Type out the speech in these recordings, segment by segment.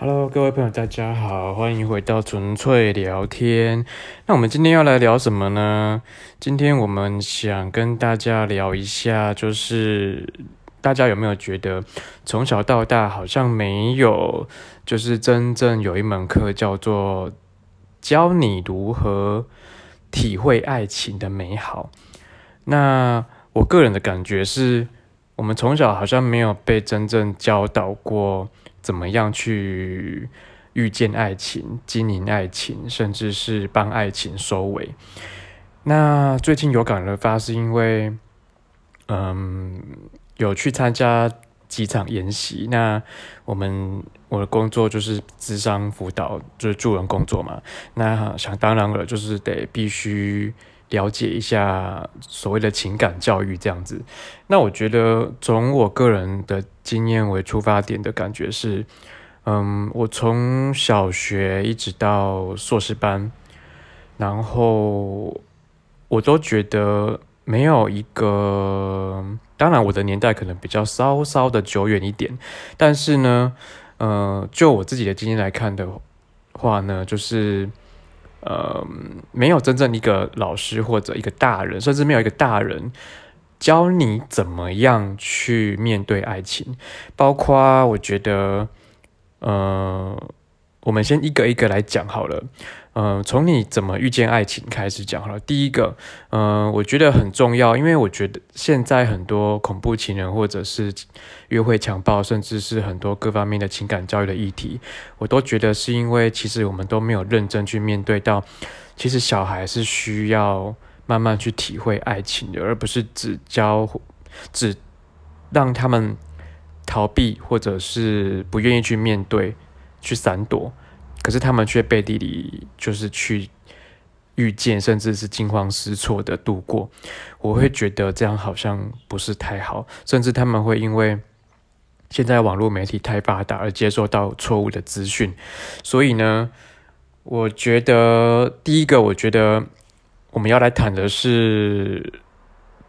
Hello，各位朋友，大家好，欢迎回到纯粹聊天。那我们今天要来聊什么呢？今天我们想跟大家聊一下，就是大家有没有觉得从小到大好像没有，就是真正有一门课叫做教你如何体会爱情的美好。那我个人的感觉是，我们从小好像没有被真正教导过。怎么样去遇见爱情、经营爱情，甚至是帮爱情收尾？那最近有感而发，是因为嗯，有去参加几场研习。那我们我的工作就是智商辅导，就是助人工作嘛。那想当然了，就是得必须。了解一下所谓的情感教育这样子，那我觉得从我个人的经验为出发点的感觉是，嗯，我从小学一直到硕士班，然后我都觉得没有一个，当然我的年代可能比较稍稍的久远一点，但是呢，呃，就我自己的经验来看的话呢，就是。呃，没有真正一个老师或者一个大人，甚至没有一个大人教你怎么样去面对爱情。包括我觉得，呃，我们先一个一个来讲好了。嗯，从你怎么遇见爱情开始讲好了。第一个，嗯，我觉得很重要，因为我觉得现在很多恐怖情人或者是约会强暴，甚至是很多各方面的情感教育的议题，我都觉得是因为其实我们都没有认真去面对到，其实小孩是需要慢慢去体会爱情的，而不是只教只让他们逃避或者是不愿意去面对，去闪躲。可是他们却背地里就是去遇见，甚至是惊慌失措的度过。我会觉得这样好像不是太好，甚至他们会因为现在网络媒体太发达而接受到错误的资讯。所以呢，我觉得第一个，我觉得我们要来谈的是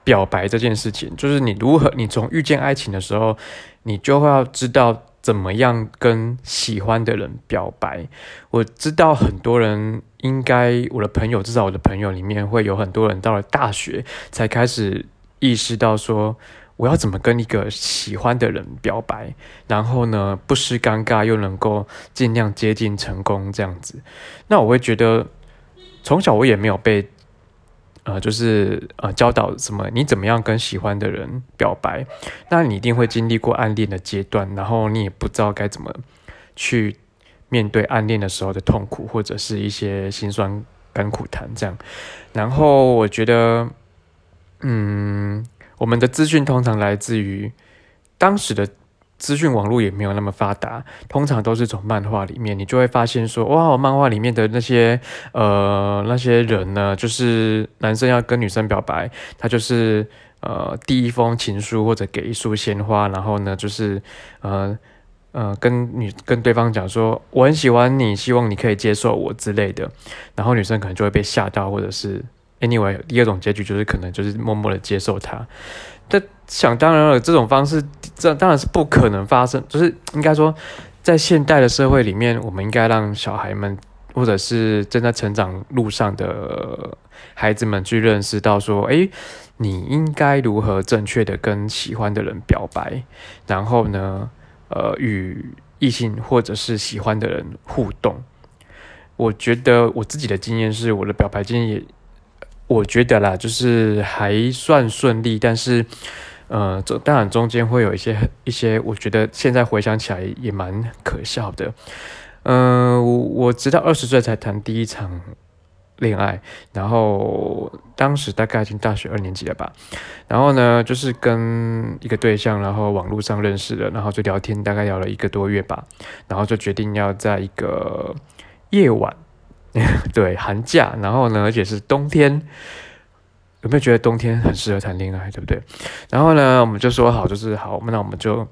表白这件事情，就是你如何，你从遇见爱情的时候，你就会要知道。怎么样跟喜欢的人表白？我知道很多人应该，我的朋友至少我的朋友里面会有很多人到了大学才开始意识到说，我要怎么跟一个喜欢的人表白，然后呢不失尴尬又能够尽量接近成功这样子。那我会觉得从小我也没有被。呃，就是呃，教导什么？你怎么样跟喜欢的人表白？那你一定会经历过暗恋的阶段，然后你也不知道该怎么去面对暗恋的时候的痛苦，或者是一些心酸甘苦谈这样。然后我觉得，嗯，我们的资讯通常来自于当时的。资讯网络也没有那么发达，通常都是从漫画里面，你就会发现说，哇，漫画里面的那些呃那些人呢，就是男生要跟女生表白，他就是呃第一封情书或者给一束鲜花，然后呢就是呃呃跟女跟对方讲说我很喜欢你，希望你可以接受我之类的，然后女生可能就会被吓到，或者是 anyway 第二种结局就是可能就是默默的接受他。这想当然了，这种方式这当然是不可能发生。就是应该说，在现代的社会里面，我们应该让小孩们，或者是正在成长路上的孩子们去认识到，说，哎，你应该如何正确的跟喜欢的人表白，然后呢，呃，与异性或者是喜欢的人互动。我觉得我自己的经验是，我的表白经验也。我觉得啦，就是还算顺利，但是，呃，这当然中间会有一些一些，我觉得现在回想起来也蛮可笑的。嗯，我直到二十岁才谈第一场恋爱，然后当时大概已经大学二年级了吧。然后呢，就是跟一个对象，然后网络上认识的，然后就聊天，大概聊了一个多月吧，然后就决定要在一个夜晚。对，寒假，然后呢，而且是冬天，有没有觉得冬天很适合谈恋爱，对不对？然后呢，我们就说好，就是好，那我们就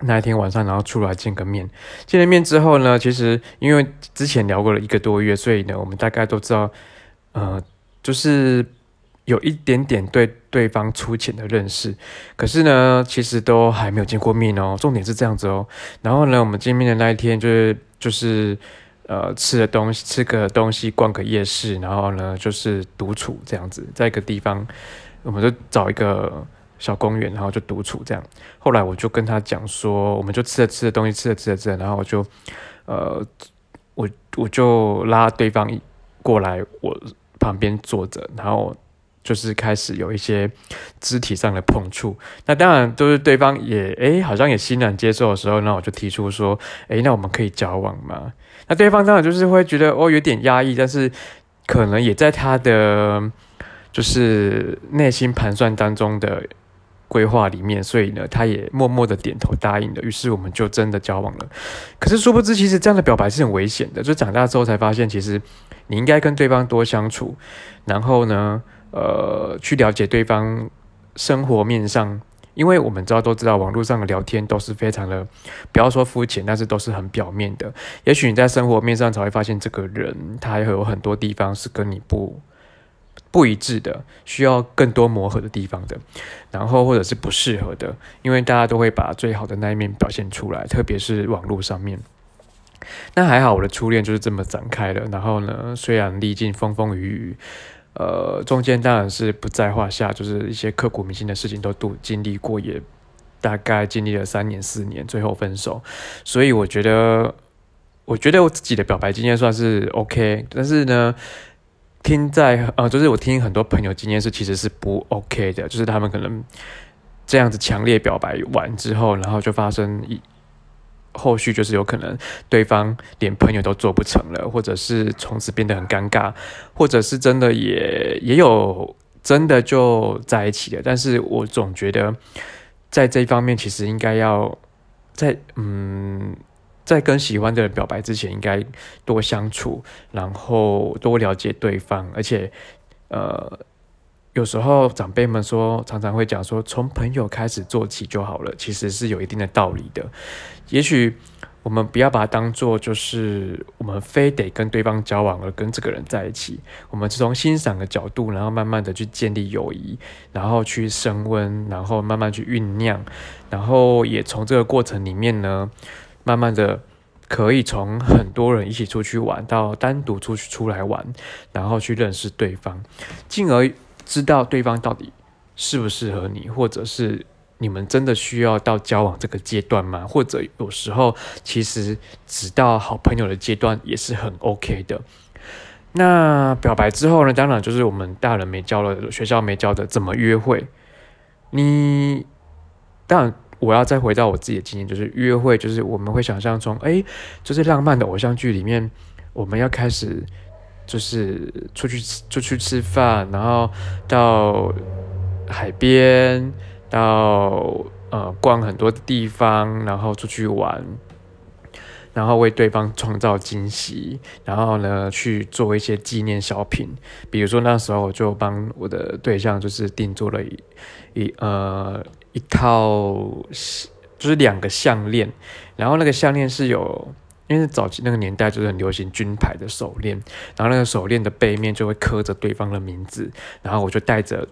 那一天晚上，然后出来见个面。见了面之后呢，其实因为之前聊过了一个多月，所以呢，我们大概都知道，呃，就是有一点点对对方粗浅的认识。可是呢，其实都还没有见过面哦。重点是这样子哦。然后呢，我们见面的那一天，就是就是呃，吃的东西，吃个东西，逛个夜市，然后呢，就是独处这样子，在一个地方，我们就找一个。小公园，然后就独处这样。后来我就跟他讲说，我们就吃着吃的东西，吃着吃着吃着，然后我就，呃，我我就拉对方过来我旁边坐着，然后就是开始有一些肢体上的碰触。那当然都是对方也诶，好像也欣然接受的时候，那我就提出说，诶，那我们可以交往吗？那对方当然就是会觉得哦有点压抑，但是可能也在他的就是内心盘算当中的。规划里面，所以呢，他也默默的点头答应了。于是我们就真的交往了。可是殊不知，其实这样的表白是很危险的。就长大之后才发现，其实你应该跟对方多相处，然后呢，呃，去了解对方生活面上，因为我们知道都知道，网络上的聊天都是非常的，不要说肤浅，但是都是很表面的。也许你在生活面上才会发现，这个人他还有很多地方是跟你不。不一致的，需要更多磨合的地方的，然后或者是不适合的，因为大家都会把最好的那一面表现出来，特别是网络上面。那还好，我的初恋就是这么展开了。然后呢，虽然历尽风风雨雨，呃，中间当然是不在话下，就是一些刻骨铭心的事情都都经历过，也大概经历了三年四年，最后分手。所以我觉得，我觉得我自己的表白经验算是 OK，但是呢。听在呃，就是我听很多朋友经验是其实是不 OK 的，就是他们可能这样子强烈表白完之后，然后就发生一后续就是有可能对方连朋友都做不成了，或者是从此变得很尴尬，或者是真的也也有真的就在一起了。但是我总觉得在这一方面，其实应该要在嗯。在跟喜欢的人表白之前，应该多相处，然后多了解对方。而且，呃，有时候长辈们说，常常会讲说，从朋友开始做起就好了。其实是有一定的道理的。也许我们不要把它当做就是我们非得跟对方交往而跟这个人在一起。我们是从欣赏的角度，然后慢慢的去建立友谊，然后去升温，然后慢慢去酝酿，然后也从这个过程里面呢。慢慢的，可以从很多人一起出去玩到单独出去出来玩，然后去认识对方，进而知道对方到底适不适合你，或者是你们真的需要到交往这个阶段吗？或者有时候其实只到好朋友的阶段也是很 OK 的。那表白之后呢？当然就是我们大人没教了，学校没教的怎么约会。你当然。我要再回到我自己的经验，就是约会，就是我们会想象中，哎，就是浪漫的偶像剧里面，我们要开始就是出去出去吃饭，然后到海边，到呃逛很多地方，然后出去玩，然后为对方创造惊喜，然后呢去做一些纪念小品，比如说那时候我就帮我的对象就是定做了一一呃。一套就是两个项链，然后那个项链是有，因为早期那个年代就是很流行军牌的手链，然后那个手链的背面就会刻着对方的名字，然后我就戴着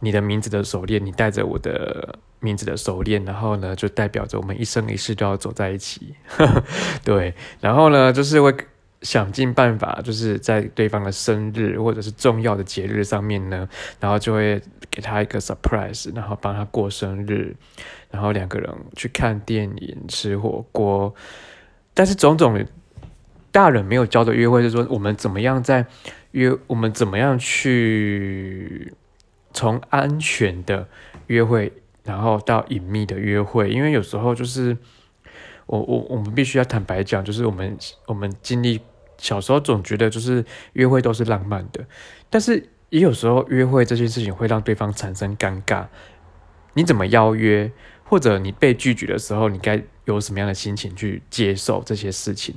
你的名字的手链，你戴着我的名字的手链，然后呢就代表着我们一生一世都要走在一起，对，然后呢就是会。想尽办法，就是在对方的生日或者是重要的节日上面呢，然后就会给他一个 surprise，然后帮他过生日，然后两个人去看电影、吃火锅。但是种种大人没有教的约会，是说我们怎么样在约，我们怎么样去从安全的约会，然后到隐秘的约会，因为有时候就是我我我们必须要坦白讲，就是我们我们经历。小时候总觉得就是约会都是浪漫的，但是也有时候约会这件事情会让对方产生尴尬。你怎么邀约，或者你被拒绝的时候，你该有什么样的心情去接受这些事情？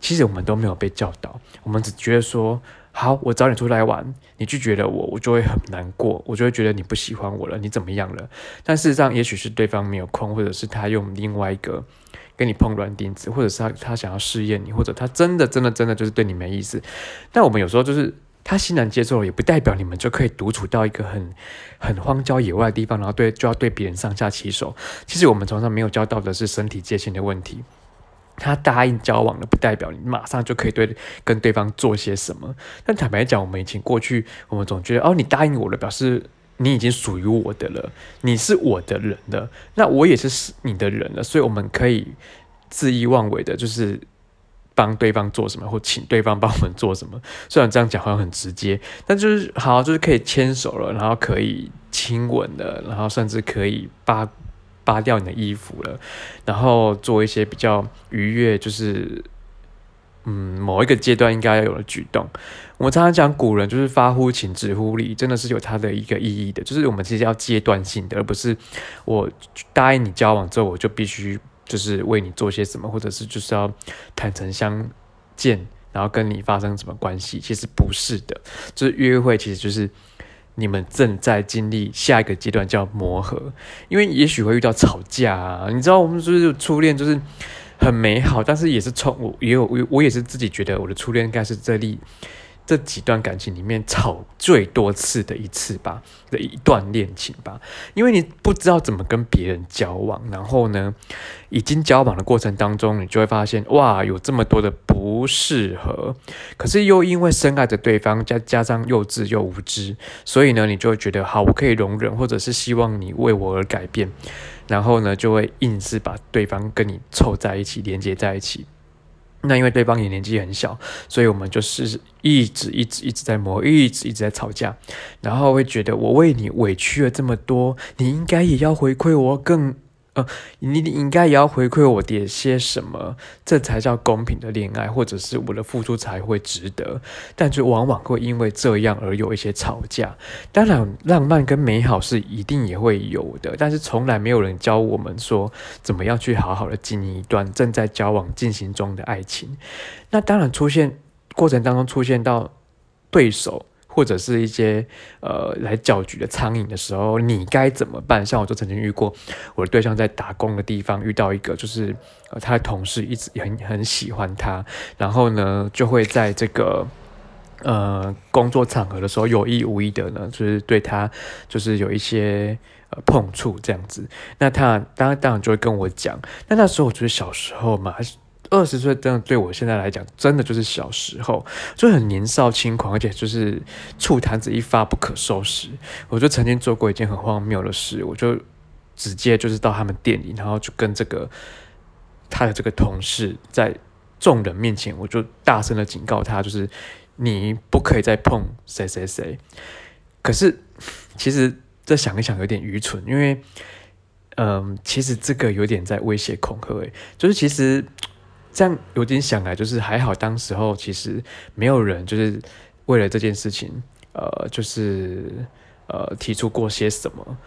其实我们都没有被教导，我们只觉得说，好，我找你出来玩，你拒绝了我，我就会很难过，我就会觉得你不喜欢我了，你怎么样了？但事实上，也许是对方没有空，或者是他用另外一个跟你碰软钉子，或者是他他想要试验你，或者他真的真的真的就是对你没意思。但我们有时候就是。他欣然接受了，也不代表你们就可以独处到一个很很荒郊野外的地方，然后对就要对别人上下其手。其实我们从上没有教到的是身体界限的问题。他答应交往了，不代表你马上就可以对跟对方做些什么。但坦白讲，我们以前过去，我们总觉得哦，你答应我了，表示你已经属于我的了，你是我的人了，那我也是你的人了，所以我们可以恣意妄为的，就是。帮对方做什么，或请对方帮我们做什么？虽然这样讲好像很直接，但就是好，就是可以牵手了，然后可以亲吻了，然后甚至可以扒扒掉你的衣服了，然后做一些比较愉悦，就是嗯某一个阶段应该要有的举动。我们常常讲古人就是发乎情，止乎礼，真的是有它的一个意义的，就是我们其实要阶段性的，而不是我答应你交往之后我就必须。就是为你做些什么，或者是就是要坦诚相见，然后跟你发生什么关系？其实不是的，就是约会，其实就是你们正在经历下一个阶段叫磨合，因为也许会遇到吵架啊。你知道，我们就是初恋，就是很美好，但是也是冲我也有我我也是自己觉得我的初恋应该是这里。这几段感情里面吵最多次的一次吧的一段恋情吧，因为你不知道怎么跟别人交往，然后呢，已经交往的过程当中，你就会发现哇，有这么多的不适合，可是又因为深爱着对方，加加上幼稚又无知，所以呢，你就会觉得好，我可以容忍，或者是希望你为我而改变，然后呢，就会硬是把对方跟你凑在一起，连接在一起。那因为对方也年纪很小，所以我们就是一直一直一直在磨，一直一直在吵架，然后会觉得我为你委屈了这么多，你应该也要回馈我更。呃，你你应该也要回馈我点些什么，这才叫公平的恋爱，或者是我的付出才会值得。但就往往会因为这样而有一些吵架。当然，浪漫跟美好是一定也会有的，但是从来没有人教我们说怎么样去好好的经营一段正在交往进行中的爱情。那当然，出现过程当中出现到对手。或者是一些呃来搅局的苍蝇的时候，你该怎么办？像我就曾经遇过，我的对象在打工的地方遇到一个，就是呃他的同事一直很很喜欢他，然后呢就会在这个呃工作场合的时候有意无意的呢，就是对他就是有一些呃碰触这样子。那他当然当然就会跟我讲，那那时候我觉得小时候嘛。二十岁真的对我现在来讲，真的就是小时候，就很年少轻狂，而且就是醋坛子一发不可收拾。我就曾经做过一件很荒谬的事，我就直接就是到他们店里，然后就跟这个他的这个同事在众人面前，我就大声的警告他，就是你不可以再碰谁谁谁。可是其实这想一想有点愚蠢，因为嗯，其实这个有点在威胁恐吓，诶，就是其实。这样有点想来，就是还好，当时候其实没有人就是为了这件事情，呃，就是呃提出过些什么，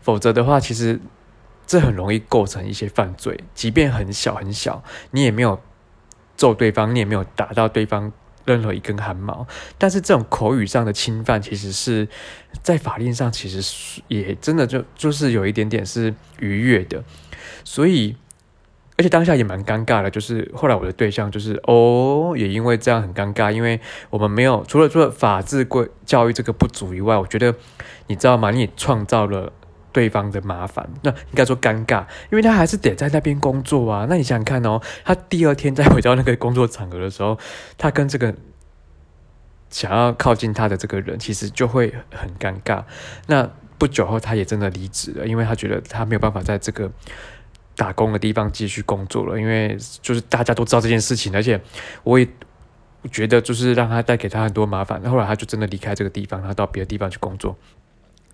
否则的话，其实这很容易构成一些犯罪，即便很小很小，你也没有揍对方，你也没有打到对方任何一根汗毛，但是这种口语上的侵犯，其实是在法令上其实也真的就就是有一点点是逾越的，所以。而且当下也蛮尴尬的，就是后来我的对象就是哦，也因为这样很尴尬，因为我们没有除了做法治规教育这个不足以外，我觉得你知道吗？你也创造了对方的麻烦，那应该说尴尬，因为他还是得在那边工作啊。那你想想看哦，他第二天再回到那个工作场合的时候，他跟这个想要靠近他的这个人，其实就会很尴尬。那不久后，他也真的离职了，因为他觉得他没有办法在这个。打工的地方继续工作了，因为就是大家都知道这件事情，而且我也觉得就是让他带给他很多麻烦。后来他就真的离开这个地方，他到别的地方去工作。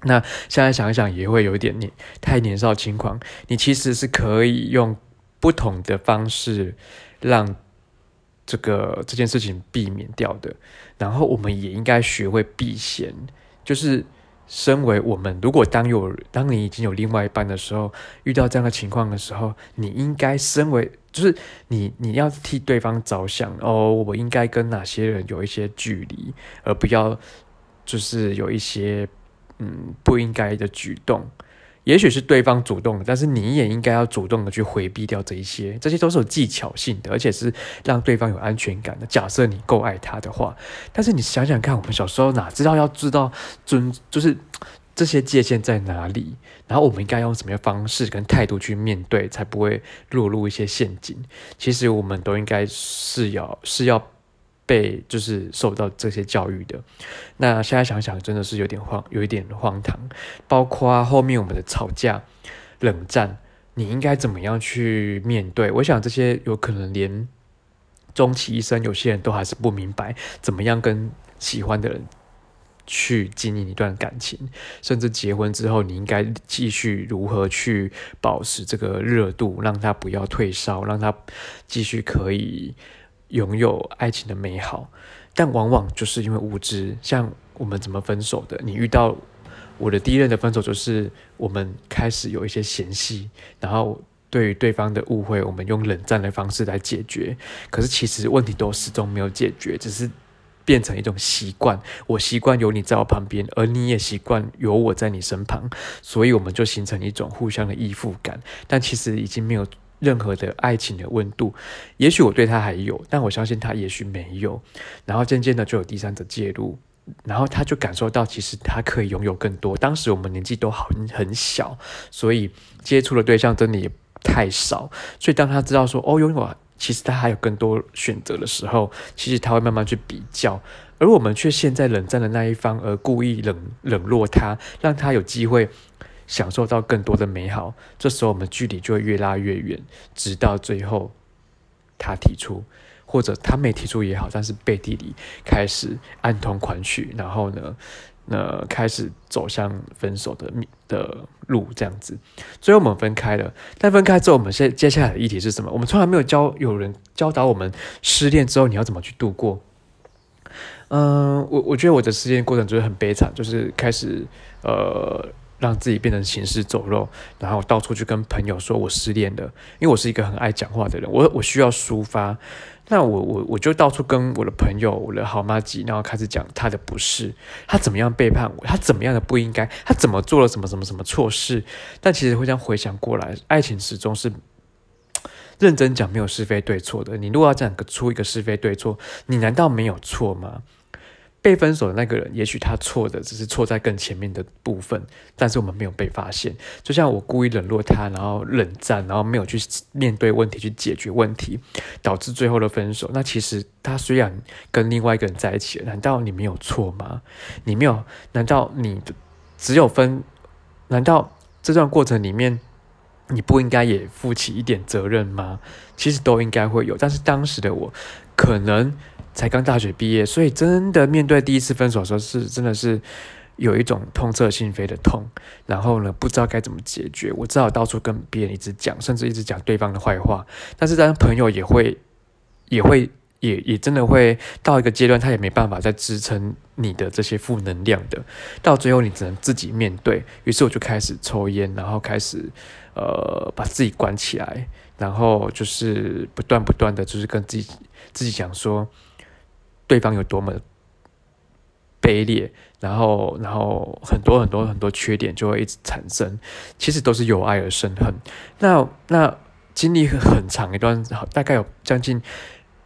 那现在想一想，也会有一点年太年少轻狂。你其实是可以用不同的方式让这个这件事情避免掉的。然后我们也应该学会避嫌，就是身为我们，如果当有当你已经有另外一半的时候，遇到这样的情况的时候，你应该身为就是你你要替对方着想哦，我应该跟哪些人有一些距离，而不要就是有一些嗯不应该的举动。也许是对方主动的，但是你也应该要主动的去回避掉这一些，这些都是有技巧性的，而且是让对方有安全感的。假设你够爱他的话，但是你想想看，我们小时候哪知道要知道尊，就是这些界限在哪里，然后我们应该用什么样方式跟态度去面对，才不会落入一些陷阱。其实我们都应该是要是要。被就是受到这些教育的，那现在想想真的是有点荒，有一点荒唐。包括后面我们的吵架、冷战，你应该怎么样去面对？我想这些有可能连终其一生，有些人都还是不明白怎么样跟喜欢的人去经营一段感情，甚至结婚之后，你应该继续如何去保持这个热度，让他不要退烧，让他继续可以。拥有爱情的美好，但往往就是因为无知。像我们怎么分手的？你遇到我的第一任的分手，就是我们开始有一些嫌隙，然后对于对方的误会，我们用冷战的方式来解决。可是其实问题都始终没有解决，只是变成一种习惯。我习惯有你在我旁边，而你也习惯有我在你身旁，所以我们就形成一种互相的依附感。但其实已经没有。任何的爱情的温度，也许我对他还有，但我相信他也许没有。然后渐渐的就有第三者介入，然后他就感受到其实他可以拥有更多。当时我们年纪都很很小，所以接触的对象真的也太少。所以当他知道说哦，拥有其实他还有更多选择的时候，其实他会慢慢去比较，而我们却陷在冷战的那一方，而故意冷冷落他，让他有机会。享受到更多的美好，这时候我们距离就会越拉越远，直到最后他提出，或者他没提出也好，但是背地里开始暗通款曲，然后呢，那开始走向分手的的路，这样子，最后我们分开了。但分开之后，我们现接下来的议题是什么？我们从来没有教有人教导我们失恋之后你要怎么去度过。嗯，我我觉得我的失恋过程就是很悲惨，就是开始呃。让自己变成行尸走肉，然后到处去跟朋友说我失恋了，因为我是一个很爱讲话的人，我我需要抒发，那我我我就到处跟我的朋友、我的好妈吉，然后开始讲他的不是，他怎么样背叛我，他怎么样的不应该，他怎么做了什么什么什么错事，但其实会这样回想过来，爱情始终是认真讲没有是非对错的，你如果要讲个出一个是非对错，你难道没有错吗？被分手的那个人，也许他错的只是错在更前面的部分，但是我们没有被发现。就像我故意冷落他，然后冷战，然后没有去面对问题，去解决问题，导致最后的分手。那其实他虽然跟另外一个人在一起，难道你没有错吗？你没有？难道你只有分？难道这段过程里面你不应该也负起一点责任吗？其实都应该会有，但是当时的我可能。才刚大学毕业，所以真的面对第一次分手的时候，是真的是有一种痛彻心扉的痛。然后呢，不知道该怎么解决，我只好到处跟别人一直讲，甚至一直讲对方的坏话。但是，当朋友也会，也会，也也真的会到一个阶段，他也没办法再支撑你的这些负能量的。到最后，你只能自己面对。于是，我就开始抽烟，然后开始呃把自己关起来，然后就是不断不断的就是跟自己自己讲说。对方有多么卑劣，然后，然后很多很多很多缺点就会一直产生，其实都是由爱而生恨。那那经历很长一段，大概有将近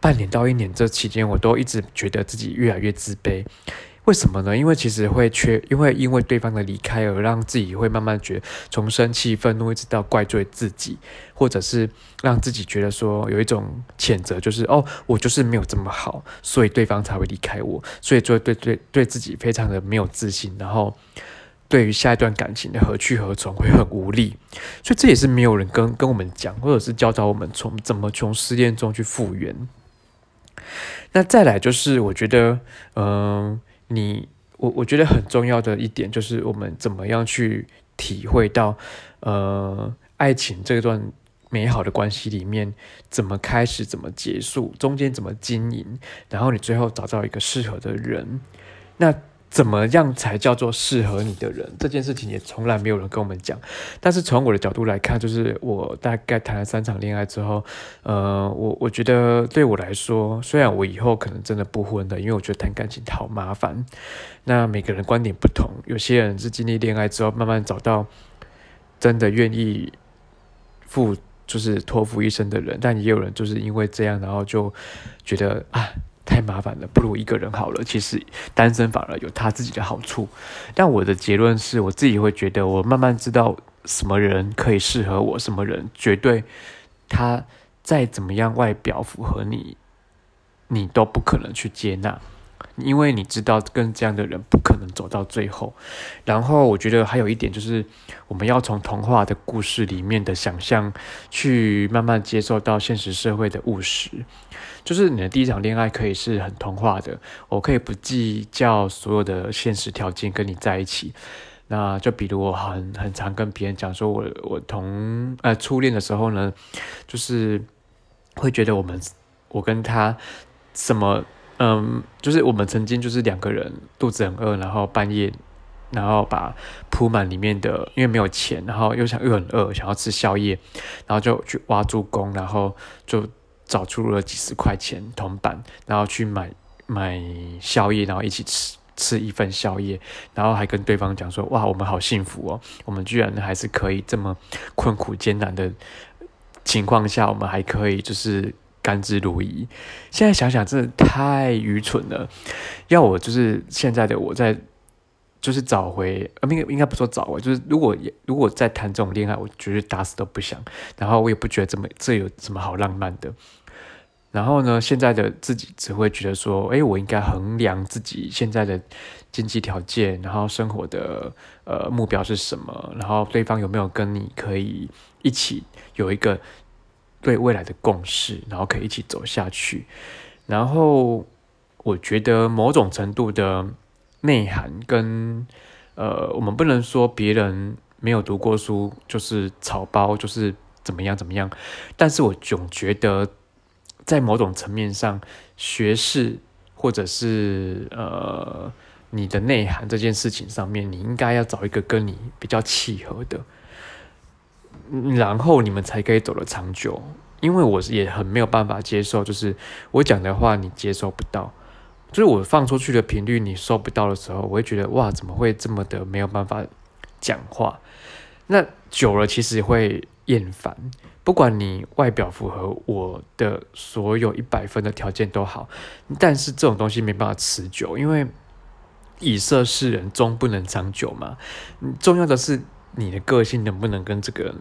半年到一年，这期间我都一直觉得自己越来越自卑。为什么呢？因为其实会缺，因为因为对方的离开而让自己会慢慢觉从生气、愤怒一直到怪罪自己，或者是让自己觉得说有一种谴责，就是哦，我就是没有这么好，所以对方才会离开我，所以就对对对自己非常的没有自信，然后对于下一段感情的何去何从会很无力，所以这也是没有人跟跟我们讲，或者是教导我们从怎么从失恋中去复原。那再来就是我觉得，嗯。你我我觉得很重要的一点就是我们怎么样去体会到，呃，爱情这段美好的关系里面怎么开始，怎么结束，中间怎么经营，然后你最后找到一个适合的人。那怎么样才叫做适合你的人？这件事情也从来没有人跟我们讲。但是从我的角度来看，就是我大概谈了三场恋爱之后，呃，我我觉得对我来说，虽然我以后可能真的不婚的，因为我觉得谈感情好麻烦。那每个人观点不同，有些人是经历恋爱之后，慢慢找到真的愿意付，就是托付一生的人。但也有人就是因为这样，然后就觉得啊。太麻烦了，不如一个人好了。其实单身反而有他自己的好处。但我的结论是我自己会觉得，我慢慢知道什么人可以适合我，什么人绝对他再怎么样外表符合你，你都不可能去接纳。因为你知道跟这样的人不可能走到最后，然后我觉得还有一点就是，我们要从童话的故事里面的想象，去慢慢接受到现实社会的务实。就是你的第一场恋爱可以是很童话的，我可以不计较所有的现实条件跟你在一起。那就比如我很很常跟别人讲说，我我同呃初恋的时候呢，就是会觉得我们我跟他什么。嗯，就是我们曾经就是两个人肚子很饿，然后半夜，然后把铺满里面的，因为没有钱，然后又想又很饿，想要吃宵夜，然后就去挖助攻，然后就找出了几十块钱铜板，然后去买买宵夜，然后一起吃吃一份宵夜，然后还跟对方讲说，哇，我们好幸福哦，我们居然还是可以这么困苦艰难的情况下，我们还可以就是。甘之如饴。现在想想，真的太愚蠢了。要我就是现在的我在，就是找回，呃，应该应该不说找回，就是如果如果再谈这种恋爱，我绝对打死都不想。然后我也不觉得这么这有什么好浪漫的。然后呢，现在的自己只会觉得说，哎，我应该衡量自己现在的经济条件，然后生活的呃目标是什么，然后对方有没有跟你可以一起有一个。对未来的共识，然后可以一起走下去。然后我觉得某种程度的内涵跟呃，我们不能说别人没有读过书就是草包，就是怎么样怎么样。但是我总觉得在某种层面上，学士或者是呃你的内涵这件事情上面，你应该要找一个跟你比较契合的。然后你们才可以走得长久，因为我也很没有办法接受，就是我讲的话你接受不到，就是我放出去的频率你收不到的时候，我会觉得哇，怎么会这么的没有办法讲话？那久了其实会厌烦。不管你外表符合我的所有一百分的条件都好，但是这种东西没办法持久，因为以色示人终不能长久嘛。重要的是。你的个性能不能跟这个人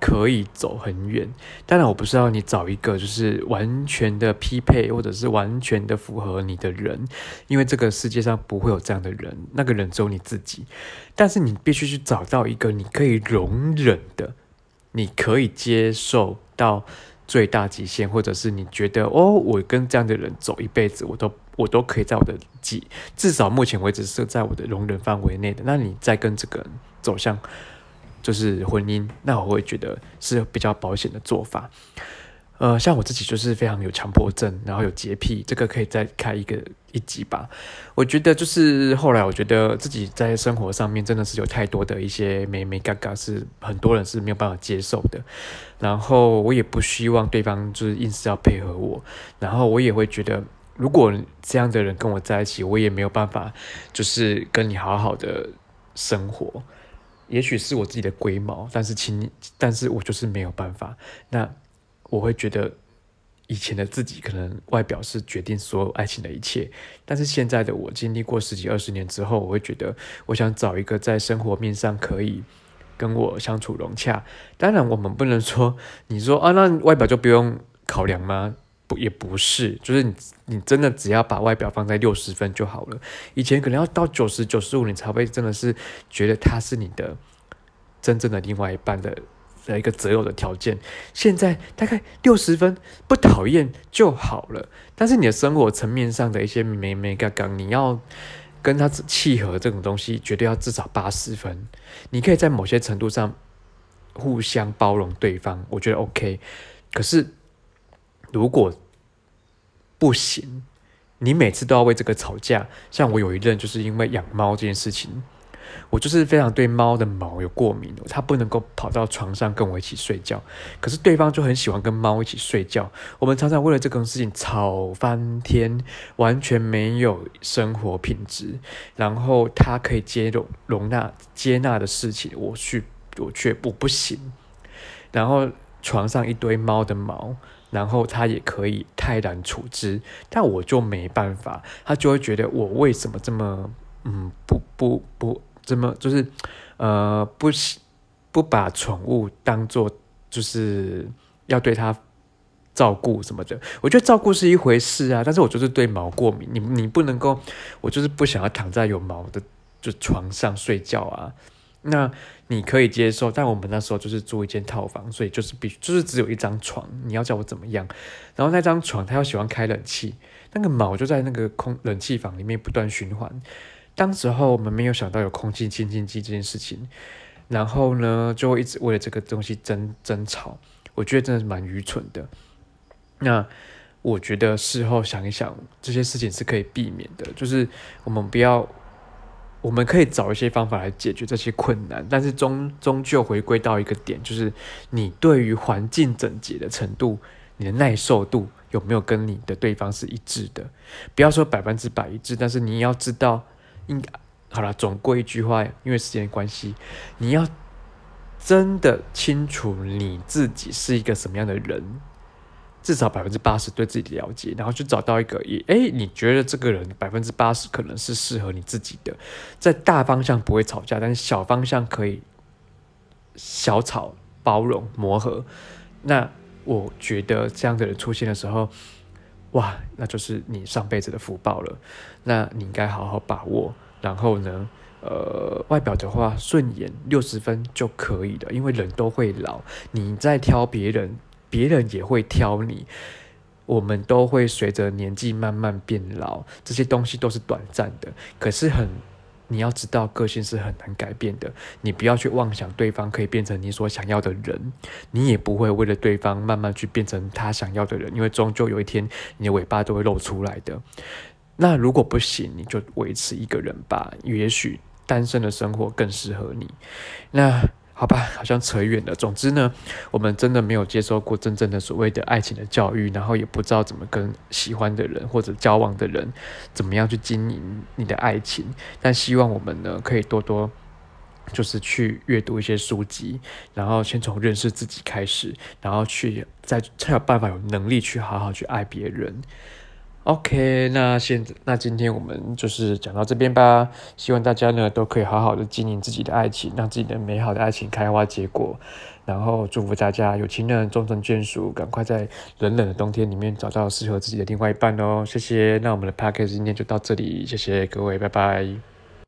可以走很远？当然，我不是要你找一个就是完全的匹配，或者是完全的符合你的人，因为这个世界上不会有这样的人，那个人只有你自己。但是你必须去找到一个你可以容忍的，你可以接受到最大极限，或者是你觉得哦，我跟这样的人走一辈子，我都我都可以在我的极，至少目前为止是在我的容忍范围内的。那你再跟这个人走向。就是婚姻，那我会觉得是比较保险的做法。呃，像我自己就是非常有强迫症，然后有洁癖，这个可以再开一个一集吧。我觉得就是后来我觉得自己在生活上面真的是有太多的一些美美嘎嘎，是很多人是没有办法接受的。然后我也不希望对方就是硬是要配合我，然后我也会觉得，如果这样的人跟我在一起，我也没有办法就是跟你好好的生活。也许是我自己的龟毛，但是请，但是我就是没有办法。那我会觉得以前的自己可能外表是决定所有爱情的一切，但是现在的我经历过十几二十年之后，我会觉得我想找一个在生活面上可以跟我相处融洽。当然，我们不能说你说啊，那外表就不用考量吗？也不是，就是你，你真的只要把外表放在六十分就好了。以前可能要到九十九十五，你才会真的是觉得他是你的真正的另外一半的的一个择偶的条件。现在大概六十分不讨厌就好了。但是你的生活层面上的一些美美嘎嘎，你要跟他契合这种东西，绝对要至少八十分。你可以在某些程度上互相包容对方，我觉得 OK。可是如果不行，你每次都要为这个吵架。像我有一任就是因为养猫这件事情。我就是非常对猫的毛有过敏，它不能够跑到床上跟我一起睡觉。可是对方就很喜欢跟猫一起睡觉，我们常常为了这个事情吵翻天，完全没有生活品质。然后他可以接容容纳接纳的事情，我去我却我不行。然后床上一堆猫的毛，然后他也可以泰然处之，但我就没办法，他就会觉得我为什么这么嗯不不不。怎么就是，呃，不不把宠物当做就是要对它照顾什么的？我觉得照顾是一回事啊，但是我就是对毛过敏，你你不能够，我就是不想要躺在有毛的就床上睡觉啊。那你可以接受，但我们那时候就是租一间套房，所以就是必须就是只有一张床，你要叫我怎么样？然后那张床他又喜欢开冷气，那个毛就在那个空冷气房里面不断循环。当时候我们没有想到有空气清新机这件事情，然后呢，就会一直为了这个东西争争吵。我觉得真的是蛮愚蠢的。那我觉得事后想一想，这些事情是可以避免的，就是我们不要，我们可以找一些方法来解决这些困难，但是终终究回归到一个点，就是你对于环境整洁的程度，你的耐受度有没有跟你的对方是一致的？不要说百分之百一致，但是你要知道。应该好了，总归一句话，因为时间关系，你要真的清楚你自己是一个什么样的人，至少百分之八十对自己的了解，然后去找到一个也哎，你觉得这个人百分之八十可能是适合你自己的，在大方向不会吵架，但是小方向可以小吵包容磨合。那我觉得这样的人出现的时候。哇，那就是你上辈子的福报了，那你应该好好把握。然后呢，呃，外表的话顺眼六十分就可以了，因为人都会老，你在挑别人，别人也会挑你，我们都会随着年纪慢慢变老，这些东西都是短暂的，可是很。你要知道，个性是很难改变的。你不要去妄想对方可以变成你所想要的人，你也不会为了对方慢慢去变成他想要的人，因为终究有一天你的尾巴都会露出来的。那如果不行，你就维持一个人吧，也许单身的生活更适合你。那。好吧，好像扯远了。总之呢，我们真的没有接受过真正的所谓的爱情的教育，然后也不知道怎么跟喜欢的人或者交往的人怎么样去经营你的爱情。但希望我们呢，可以多多就是去阅读一些书籍，然后先从认识自己开始，然后去再才有办法有能力去好好去爱别人。OK，那现那今天我们就是讲到这边吧。希望大家呢都可以好好的经营自己的爱情，让自己的美好的爱情开花结果。然后祝福大家有情人终成眷属，赶快在冷冷的冬天里面找到适合自己的另外一半哦。谢谢，那我们的 p a c k a g e 今天就到这里，谢谢各位，拜拜。